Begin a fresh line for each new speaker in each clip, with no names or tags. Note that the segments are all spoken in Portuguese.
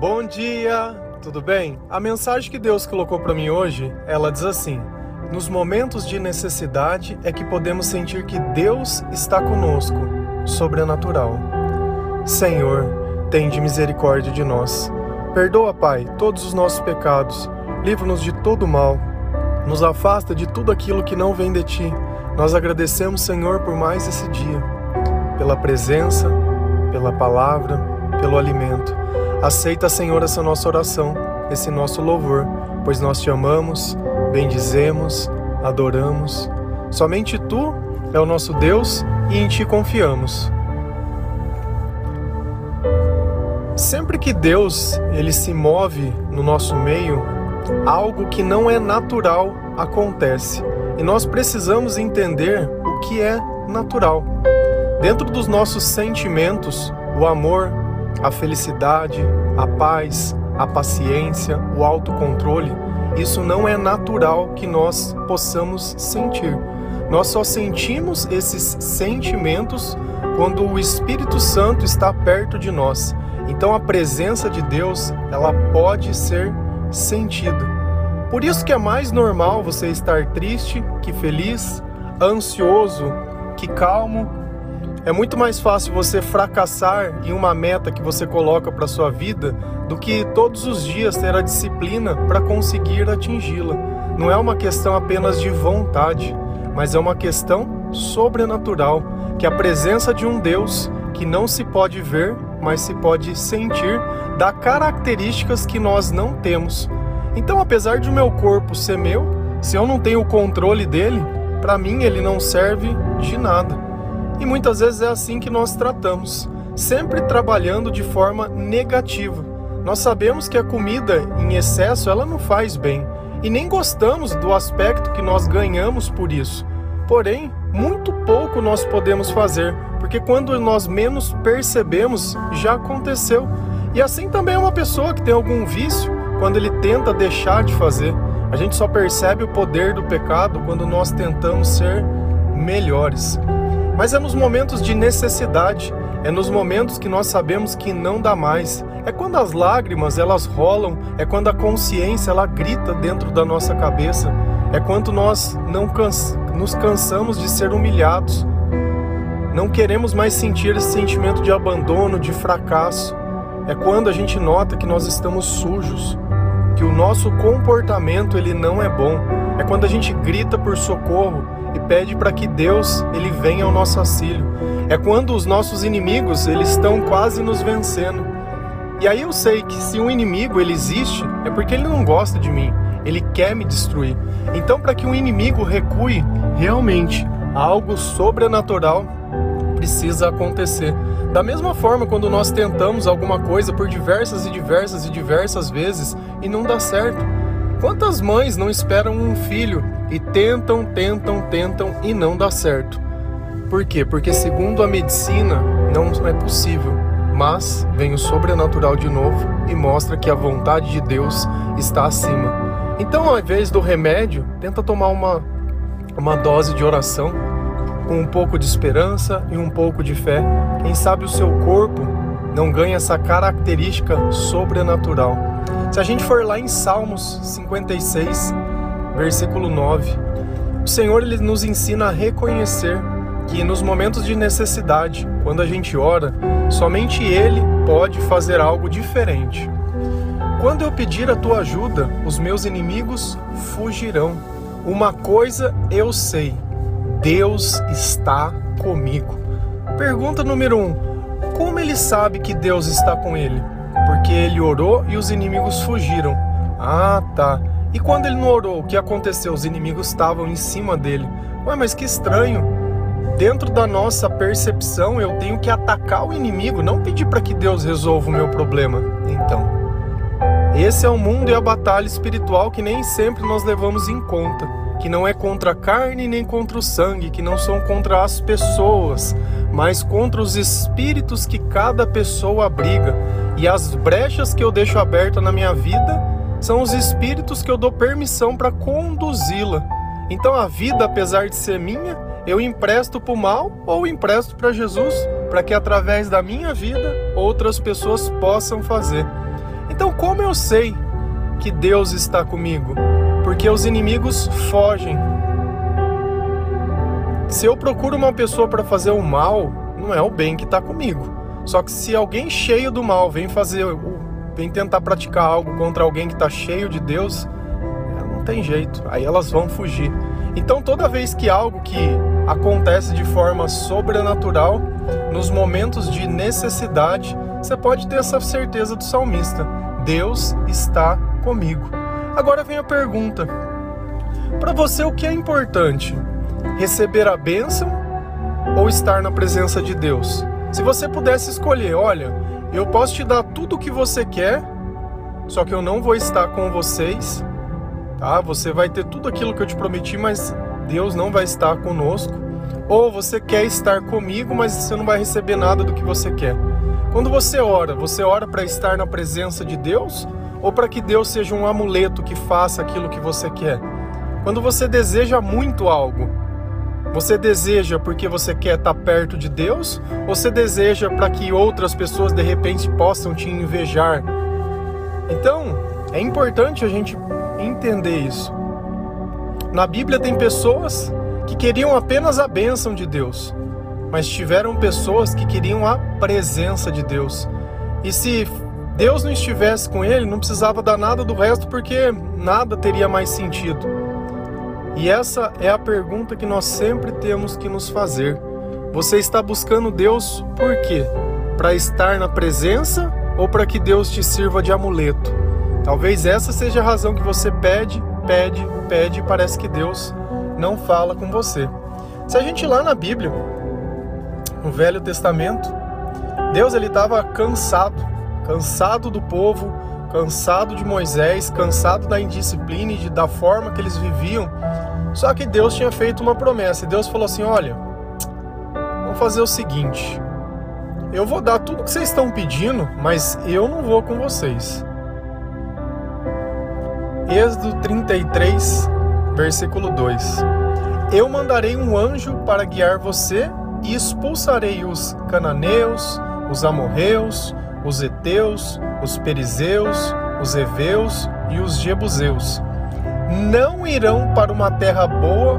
Bom dia, tudo bem? A mensagem que Deus colocou para mim hoje, ela diz assim: Nos momentos de necessidade é que podemos sentir que Deus está conosco, sobrenatural. Senhor, tende misericórdia de nós. Perdoa, Pai, todos os nossos pecados. Livra-nos de todo mal. Nos afasta de tudo aquilo que não vem de ti. Nós agradecemos, Senhor, por mais esse dia, pela presença, pela palavra, pelo alimento. Aceita, Senhor, essa nossa oração, esse nosso louvor, pois nós te amamos, bendizemos, adoramos. Somente tu é o nosso Deus e em ti confiamos. Sempre que Deus ele se move no nosso meio, algo que não é natural acontece. E nós precisamos entender o que é natural. Dentro dos nossos sentimentos, o amor, a felicidade, a paz, a paciência, o autocontrole, isso não é natural que nós possamos sentir. Nós só sentimos esses sentimentos quando o Espírito Santo está perto de nós. Então a presença de Deus, ela pode ser sentida. Por isso que é mais normal você estar triste que feliz, ansioso que calmo, é muito mais fácil você fracassar em uma meta que você coloca para sua vida do que todos os dias ter a disciplina para conseguir atingi-la. Não é uma questão apenas de vontade, mas é uma questão sobrenatural, que a presença de um Deus que não se pode ver, mas se pode sentir, dá características que nós não temos. Então, apesar de o meu corpo ser meu, se eu não tenho o controle dele, para mim ele não serve de nada. E muitas vezes é assim que nós tratamos, sempre trabalhando de forma negativa. Nós sabemos que a comida em excesso ela não faz bem e nem gostamos do aspecto que nós ganhamos por isso. Porém, muito pouco nós podemos fazer, porque quando nós menos percebemos, já aconteceu. E assim também é uma pessoa que tem algum vício, quando ele tenta deixar de fazer. A gente só percebe o poder do pecado quando nós tentamos ser melhores. Mas é nos momentos de necessidade, é nos momentos que nós sabemos que não dá mais. É quando as lágrimas elas rolam, é quando a consciência ela grita dentro da nossa cabeça. É quando nós não cansa, nos cansamos de ser humilhados. Não queremos mais sentir esse sentimento de abandono, de fracasso. É quando a gente nota que nós estamos sujos, que o nosso comportamento ele não é bom. É quando a gente grita por socorro, e pede para que Deus ele venha ao nosso auxílio. É quando os nossos inimigos eles estão quase nos vencendo. E aí eu sei que se um inimigo ele existe é porque ele não gosta de mim, ele quer me destruir. Então para que um inimigo recue, realmente algo sobrenatural precisa acontecer. Da mesma forma, quando nós tentamos alguma coisa por diversas e diversas e diversas vezes e não dá certo, Quantas mães não esperam um filho e tentam, tentam, tentam e não dá certo? Por quê? Porque segundo a medicina não é possível, mas vem o sobrenatural de novo e mostra que a vontade de Deus está acima. Então, ao invés do remédio, tenta tomar uma, uma dose de oração com um pouco de esperança e um pouco de fé. Quem sabe o seu corpo não ganha essa característica sobrenatural. Se a gente for lá em Salmos 56, versículo 9, o Senhor ele nos ensina a reconhecer que nos momentos de necessidade, quando a gente ora, somente Ele pode fazer algo diferente. Quando eu pedir a tua ajuda, os meus inimigos fugirão. Uma coisa eu sei: Deus está comigo. Pergunta número um: Como ele sabe que Deus está com ele? Porque ele orou e os inimigos fugiram. Ah, tá. E quando ele não orou, o que aconteceu? Os inimigos estavam em cima dele. Ué, mas que estranho. Dentro da nossa percepção, eu tenho que atacar o inimigo, não pedir para que Deus resolva o meu problema. Então, esse é o mundo e a batalha espiritual que nem sempre nós levamos em conta, que não é contra a carne nem contra o sangue, que não são contra as pessoas, mas contra os espíritos que cada pessoa abriga. E as brechas que eu deixo aberta na minha vida são os espíritos que eu dou permissão para conduzi-la. Então a vida, apesar de ser minha, eu empresto para o mal ou empresto para Jesus, para que através da minha vida outras pessoas possam fazer. Então, como eu sei que Deus está comigo? Porque os inimigos fogem. Se eu procuro uma pessoa para fazer o mal, não é o bem que está comigo. Só que se alguém cheio do mal vem fazer, vem tentar praticar algo contra alguém que está cheio de Deus, não tem jeito. Aí elas vão fugir. Então toda vez que algo que acontece de forma sobrenatural, nos momentos de necessidade, você pode ter essa certeza do salmista: Deus está comigo. Agora vem a pergunta: para você o que é importante? Receber a bênção ou estar na presença de Deus? Se você pudesse escolher, olha, eu posso te dar tudo o que você quer, só que eu não vou estar com vocês, tá? Você vai ter tudo aquilo que eu te prometi, mas Deus não vai estar conosco. Ou você quer estar comigo, mas você não vai receber nada do que você quer. Quando você ora, você ora para estar na presença de Deus ou para que Deus seja um amuleto que faça aquilo que você quer? Quando você deseja muito algo, você deseja porque você quer estar perto de Deus ou você deseja para que outras pessoas de repente possam te invejar? Então, é importante a gente entender isso. Na Bíblia tem pessoas que queriam apenas a bênção de Deus, mas tiveram pessoas que queriam a presença de Deus. E se Deus não estivesse com ele, não precisava dar nada do resto, porque nada teria mais sentido. E essa é a pergunta que nós sempre temos que nos fazer. Você está buscando Deus por quê? Para estar na presença ou para que Deus te sirva de amuleto? Talvez essa seja a razão que você pede, pede, pede e parece que Deus não fala com você. Se a gente ir lá na Bíblia, no Velho Testamento, Deus ele estava cansado, cansado do povo, cansado de Moisés, cansado da indisciplina e da forma que eles viviam. Só que Deus tinha feito uma promessa e Deus falou assim: Olha, vamos fazer o seguinte. Eu vou dar tudo que vocês estão pedindo, mas eu não vou com vocês. Êxodo 33, versículo 2: Eu mandarei um anjo para guiar você e expulsarei os cananeus, os amorreus, os heteus, os perizeus, os heveus e os jebuseus. Não irão para uma terra boa,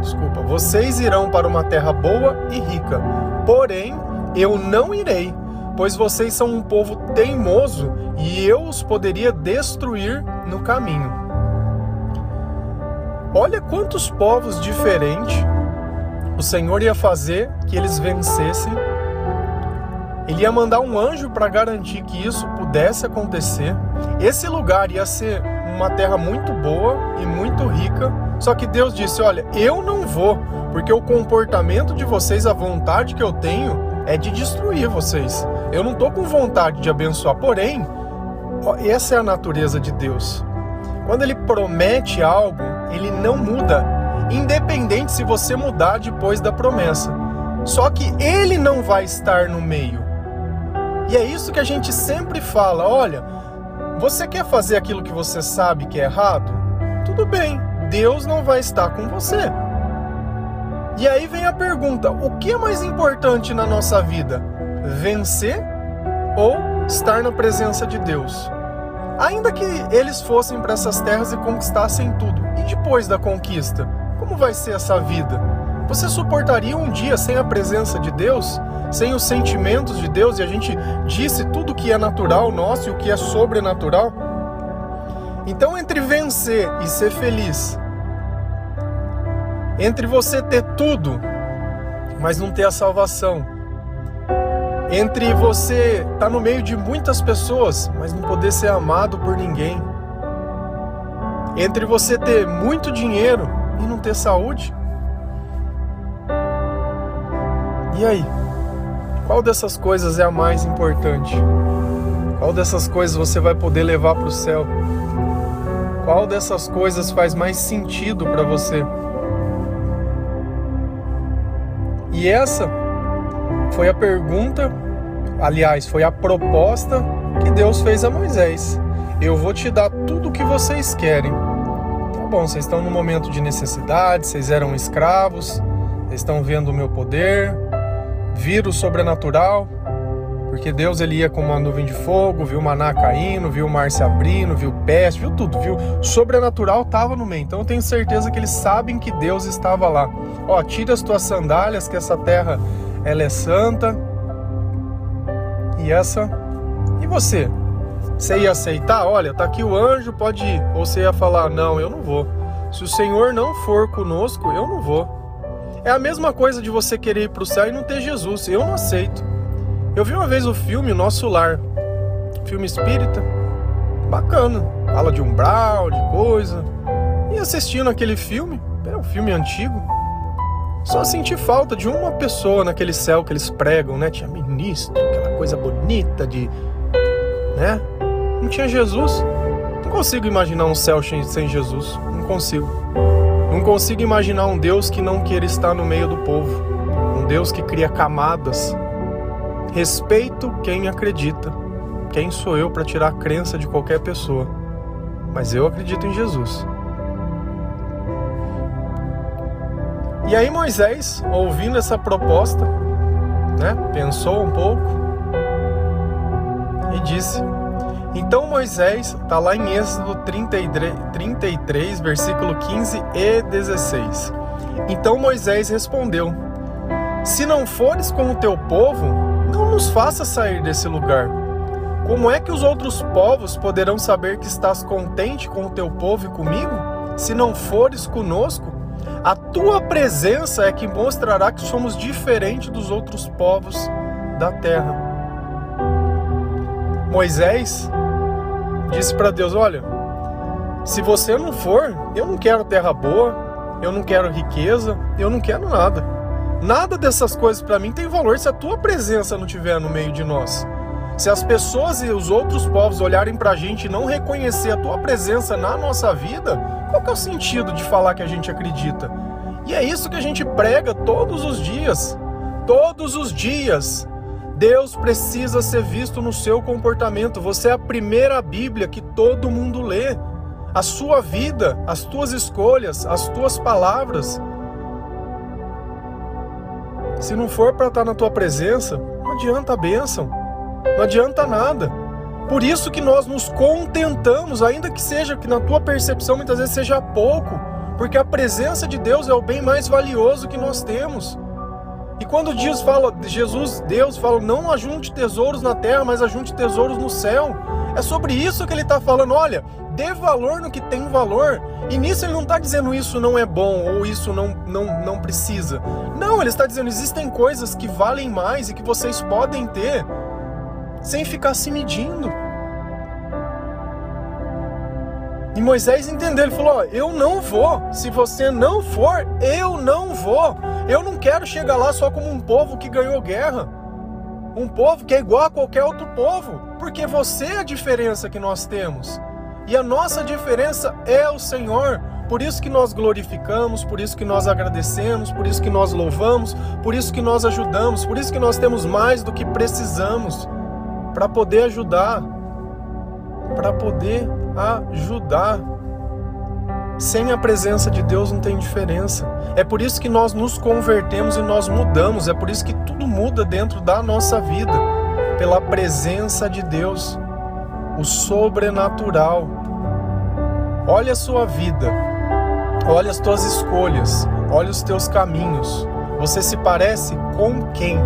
desculpa, vocês irão para uma terra boa e rica. Porém, eu não irei, pois vocês são um povo teimoso e eu os poderia destruir no caminho. Olha quantos povos diferentes o Senhor ia fazer que eles vencessem. Ele ia mandar um anjo para garantir que isso pudesse acontecer. Esse lugar ia ser uma terra muito boa e muito rica. Só que Deus disse: Olha, eu não vou, porque o comportamento de vocês, a vontade que eu tenho é de destruir vocês. Eu não estou com vontade de abençoar. Porém, essa é a natureza de Deus. Quando Ele promete algo, Ele não muda independente se você mudar depois da promessa. Só que ele não vai estar no meio. E é isso que a gente sempre fala: olha, você quer fazer aquilo que você sabe que é errado? Tudo bem, Deus não vai estar com você. E aí vem a pergunta: o que é mais importante na nossa vida? Vencer ou estar na presença de Deus? Ainda que eles fossem para essas terras e conquistassem tudo, e depois da conquista? Como vai ser essa vida? Você suportaria um dia sem a presença de Deus? Sem os sentimentos de Deus? E a gente disse tudo que é natural nosso e o que é sobrenatural? Então, entre vencer e ser feliz, entre você ter tudo, mas não ter a salvação, entre você estar tá no meio de muitas pessoas, mas não poder ser amado por ninguém, entre você ter muito dinheiro, e não ter saúde? E aí? Qual dessas coisas é a mais importante? Qual dessas coisas você vai poder levar para o céu? Qual dessas coisas faz mais sentido para você? E essa foi a pergunta, aliás, foi a proposta que Deus fez a Moisés. Eu vou te dar tudo o que vocês querem, bom, vocês estão num momento de necessidade, vocês eram escravos, vocês estão vendo o meu poder, vírus sobrenatural, Porque Deus ele ia com uma nuvem de fogo, viu o maná caindo, viu o mar se abrindo, viu peste, viu tudo, viu? Sobrenatural estava no meio. Então eu tenho certeza que eles sabem que Deus estava lá. Ó, tira as tuas sandálias, que essa terra ela é santa. E essa. E você? Você ia aceitar? Olha, tá aqui o anjo, pode ir. Ou você ia falar: "Não, eu não vou". Se o Senhor não for conosco, eu não vou. É a mesma coisa de você querer ir para o céu e não ter Jesus. Eu não aceito. Eu vi uma vez o filme Nosso Lar, filme espírita, bacana, fala de umbral, de coisa. E assistindo aquele filme, é um filme antigo, só senti falta de uma pessoa naquele céu que eles pregam, né? Tinha ministro, aquela coisa bonita de. né? Não tinha Jesus. Não consigo imaginar um céu sem Jesus. Não consigo. Não consigo imaginar um Deus que não queira estar no meio do povo. Um Deus que cria camadas Respeito quem acredita. Quem sou eu para tirar a crença de qualquer pessoa? Mas eu acredito em Jesus. E aí Moisés, ouvindo essa proposta, né, pensou um pouco e disse: Então Moisés, está lá em Êxodo 33, 33, versículo 15 e 16. Então Moisés respondeu: Se não fores com o teu povo, não nos faça sair desse lugar. Como é que os outros povos poderão saber que estás contente com o teu povo e comigo, se não fores conosco? A tua presença é que mostrará que somos diferentes dos outros povos da terra. Moisés disse para Deus: Olha, se você não for, eu não quero terra boa, eu não quero riqueza, eu não quero nada. Nada dessas coisas para mim tem valor se a tua presença não estiver no meio de nós. Se as pessoas e os outros povos olharem para a gente e não reconhecer a tua presença na nossa vida, qual que é o sentido de falar que a gente acredita? E é isso que a gente prega todos os dias. Todos os dias. Deus precisa ser visto no seu comportamento. Você é a primeira Bíblia que todo mundo lê. A sua vida, as tuas escolhas, as tuas palavras. Se não for para estar tá na tua presença, não adianta a bênção, não adianta nada. Por isso que nós nos contentamos, ainda que seja que na tua percepção muitas vezes seja pouco, porque a presença de Deus é o bem mais valioso que nós temos. Quando diz, fala, Jesus, Deus fala, não ajunte tesouros na terra, mas ajunte tesouros no céu. É sobre isso que ele está falando. Olha, dê valor no que tem valor. E nisso ele não está dizendo isso não é bom ou isso não, não, não precisa. Não, ele está dizendo existem coisas que valem mais e que vocês podem ter sem ficar se medindo. E Moisés entendeu, ele falou: ó, Eu não vou. Se você não for, eu não vou. Eu não quero chegar lá só como um povo que ganhou guerra. Um povo que é igual a qualquer outro povo. Porque você é a diferença que nós temos. E a nossa diferença é o Senhor. Por isso que nós glorificamos, por isso que nós agradecemos, por isso que nós louvamos, por isso que nós ajudamos, por isso que nós temos mais do que precisamos para poder ajudar, para poder ajudar. Sem a presença de Deus não tem diferença. É por isso que nós nos convertemos e nós mudamos, é por isso que tudo muda dentro da nossa vida, pela presença de Deus o sobrenatural. Olha a sua vida, olha as tuas escolhas, olha os teus caminhos. Você se parece com quem?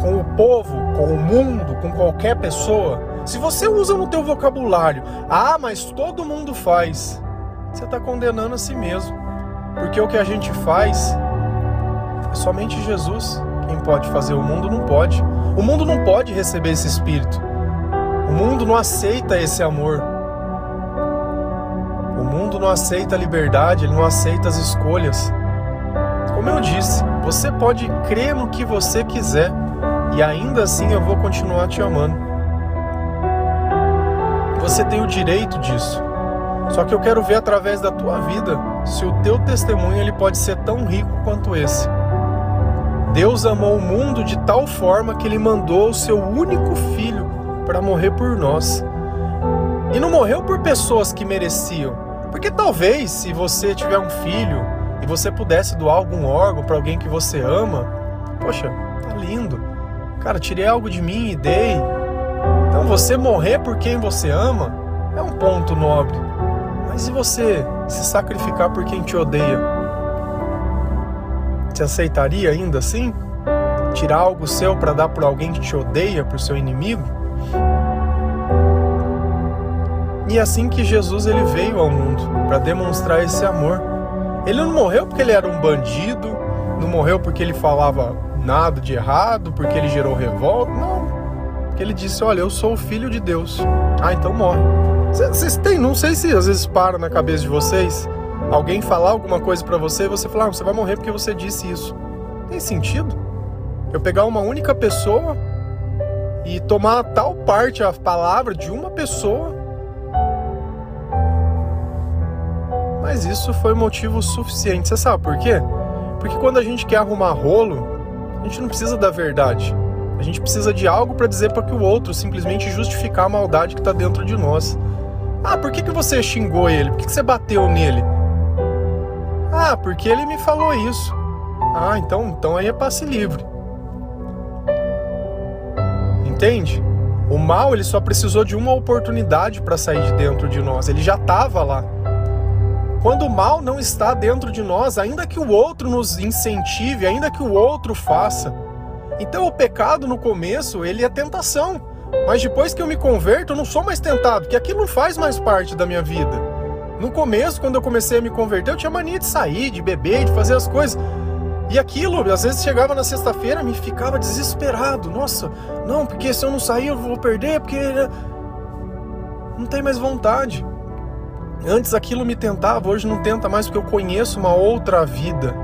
Com o povo, com o mundo, com qualquer pessoa? Se você usa no teu vocabulário, ah, mas todo mundo faz, você está condenando a si mesmo. Porque o que a gente faz é somente Jesus quem pode fazer, o mundo não pode. O mundo não pode receber esse espírito. O mundo não aceita esse amor. O mundo não aceita a liberdade, ele não aceita as escolhas. Como eu disse, você pode crer no que você quiser e ainda assim eu vou continuar te amando. Você tem o direito disso. Só que eu quero ver através da tua vida se o teu testemunho ele pode ser tão rico quanto esse. Deus amou o mundo de tal forma que ele mandou o seu único filho para morrer por nós. E não morreu por pessoas que mereciam. Porque talvez, se você tiver um filho e você pudesse doar algum órgão para alguém que você ama, poxa, tá lindo. Cara, tirei algo de mim e dei. Então você morrer por quem você ama é um ponto nobre. Mas e você se sacrificar por quem te odeia? Você aceitaria ainda assim? Tirar algo seu para dar por alguém que te odeia, por seu inimigo? E é assim que Jesus ele veio ao mundo para demonstrar esse amor. Ele não morreu porque ele era um bandido, não morreu porque ele falava nada de errado, porque ele gerou revolta, não. Ele disse: Olha, eu sou o filho de Deus. Ah, então morre. Vocês têm, não sei se às vezes para na cabeça de vocês alguém falar alguma coisa para você e você falar: ah, Você vai morrer porque você disse isso. Tem sentido? Eu pegar uma única pessoa e tomar tal parte a palavra de uma pessoa Mas isso foi motivo suficiente. Você sabe por quê? Porque quando a gente quer arrumar rolo, a gente não precisa da verdade. A gente precisa de algo para dizer para que o outro simplesmente justificar a maldade que está dentro de nós. Ah, por que, que você xingou ele? Por que, que você bateu nele? Ah, porque ele me falou isso. Ah, então, então aí é passe livre. Entende? O mal ele só precisou de uma oportunidade para sair de dentro de nós. Ele já estava lá. Quando o mal não está dentro de nós, ainda que o outro nos incentive, ainda que o outro faça. Então o pecado no começo, ele é tentação. Mas depois que eu me converto, eu não sou mais tentado, porque aquilo não faz mais parte da minha vida. No começo, quando eu comecei a me converter, eu tinha mania de sair, de beber, de fazer as coisas. E aquilo, às vezes chegava na sexta-feira, me ficava desesperado. Nossa, não, porque se eu não sair eu vou perder, porque não tem mais vontade. Antes aquilo me tentava, hoje não tenta mais porque eu conheço uma outra vida,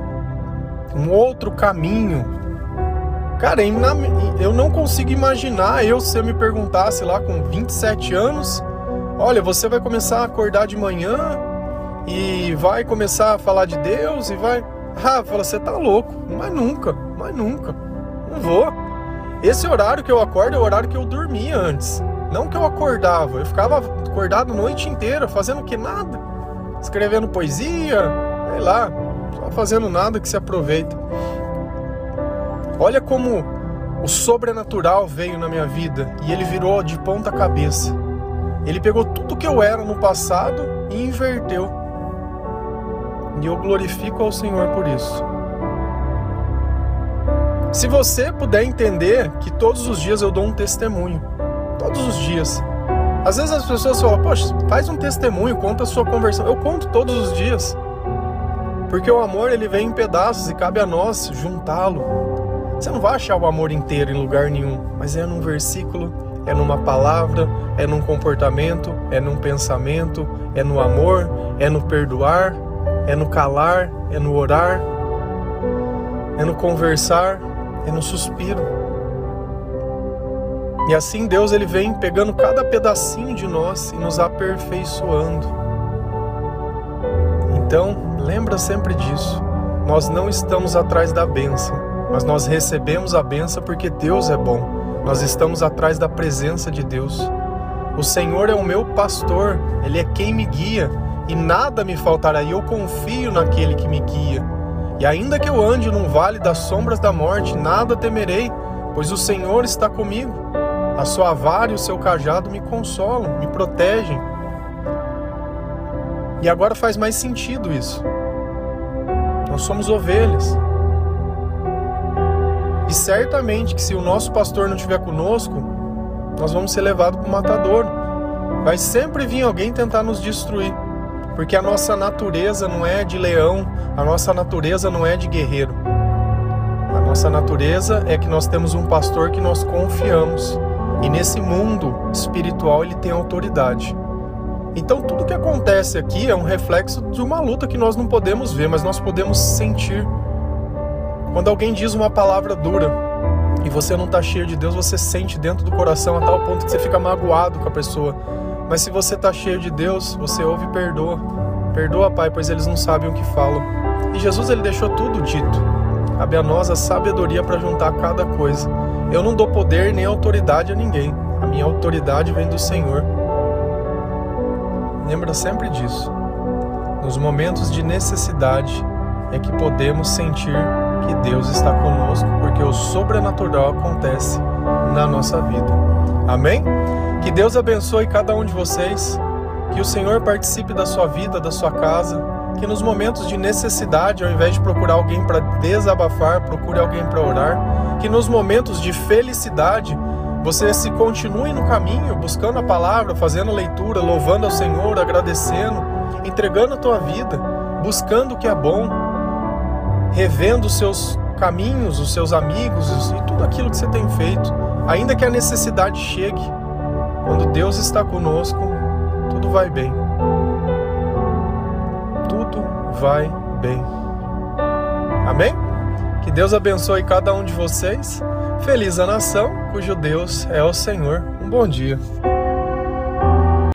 um outro caminho. Cara, eu não consigo imaginar eu se eu me perguntasse lá com 27 anos, olha, você vai começar a acordar de manhã e vai começar a falar de Deus e vai. Ah, fala, você tá louco, mas nunca, mas nunca. Não vou. Esse horário que eu acordo é o horário que eu dormia antes. Não que eu acordava, eu ficava acordado a noite inteira, fazendo que nada. Escrevendo poesia, sei lá, só fazendo nada que se aproveita. Olha como o sobrenatural veio na minha vida e ele virou de ponta cabeça. Ele pegou tudo que eu era no passado e inverteu. E eu glorifico ao Senhor por isso. Se você puder entender que todos os dias eu dou um testemunho, todos os dias. Às vezes as pessoas falam, poxa, faz um testemunho, conta a sua conversão. Eu conto todos os dias. Porque o amor ele vem em pedaços e cabe a nós juntá-lo. Você não vai achar o amor inteiro em lugar nenhum, mas é num versículo, é numa palavra, é num comportamento, é num pensamento, é no amor, é no perdoar, é no calar, é no orar, é no conversar, é no suspiro. E assim Deus ele vem pegando cada pedacinho de nós e nos aperfeiçoando. Então, lembra sempre disso. Nós não estamos atrás da bênção, mas nós recebemos a bênção porque Deus é bom. Nós estamos atrás da presença de Deus. O Senhor é o meu pastor, ele é quem me guia e nada me faltará. E eu confio naquele que me guia. E ainda que eu ande num vale das sombras da morte, nada temerei, pois o Senhor está comigo. A sua vara e o seu cajado me consolam, me protegem. E agora faz mais sentido isso. Nós somos ovelhas. E certamente que se o nosso pastor não estiver conosco, nós vamos ser levados para o matador. Vai sempre vir alguém tentar nos destruir. Porque a nossa natureza não é de leão, a nossa natureza não é de guerreiro. A nossa natureza é que nós temos um pastor que nós confiamos. E nesse mundo espiritual ele tem autoridade. Então tudo que acontece aqui é um reflexo de uma luta que nós não podemos ver, mas nós podemos sentir. Quando alguém diz uma palavra dura e você não está cheio de Deus, você sente dentro do coração a tal ponto que você fica magoado com a pessoa. Mas se você está cheio de Deus, você ouve e perdoa. Perdoa, Pai, pois eles não sabem o que falam. E Jesus ele deixou tudo dito. Cabe a nós a sabedoria para juntar cada coisa. Eu não dou poder nem autoridade a ninguém. A minha autoridade vem do Senhor. Lembra sempre disso. Nos momentos de necessidade é que podemos sentir que Deus está conosco, porque o sobrenatural acontece na nossa vida. Amém? Que Deus abençoe cada um de vocês, que o Senhor participe da sua vida, da sua casa, que nos momentos de necessidade, ao invés de procurar alguém para desabafar, procure alguém para orar, que nos momentos de felicidade, você se continue no caminho, buscando a palavra, fazendo leitura, louvando ao Senhor, agradecendo, entregando a tua vida, buscando o que é bom, revendo os seus caminhos, os seus amigos e tudo aquilo que você tem feito, ainda que a necessidade chegue. Quando Deus está conosco, tudo vai bem. Tudo vai bem. Amém? Que Deus abençoe cada um de vocês. Feliz a nação cujo Deus é o Senhor. Um bom dia.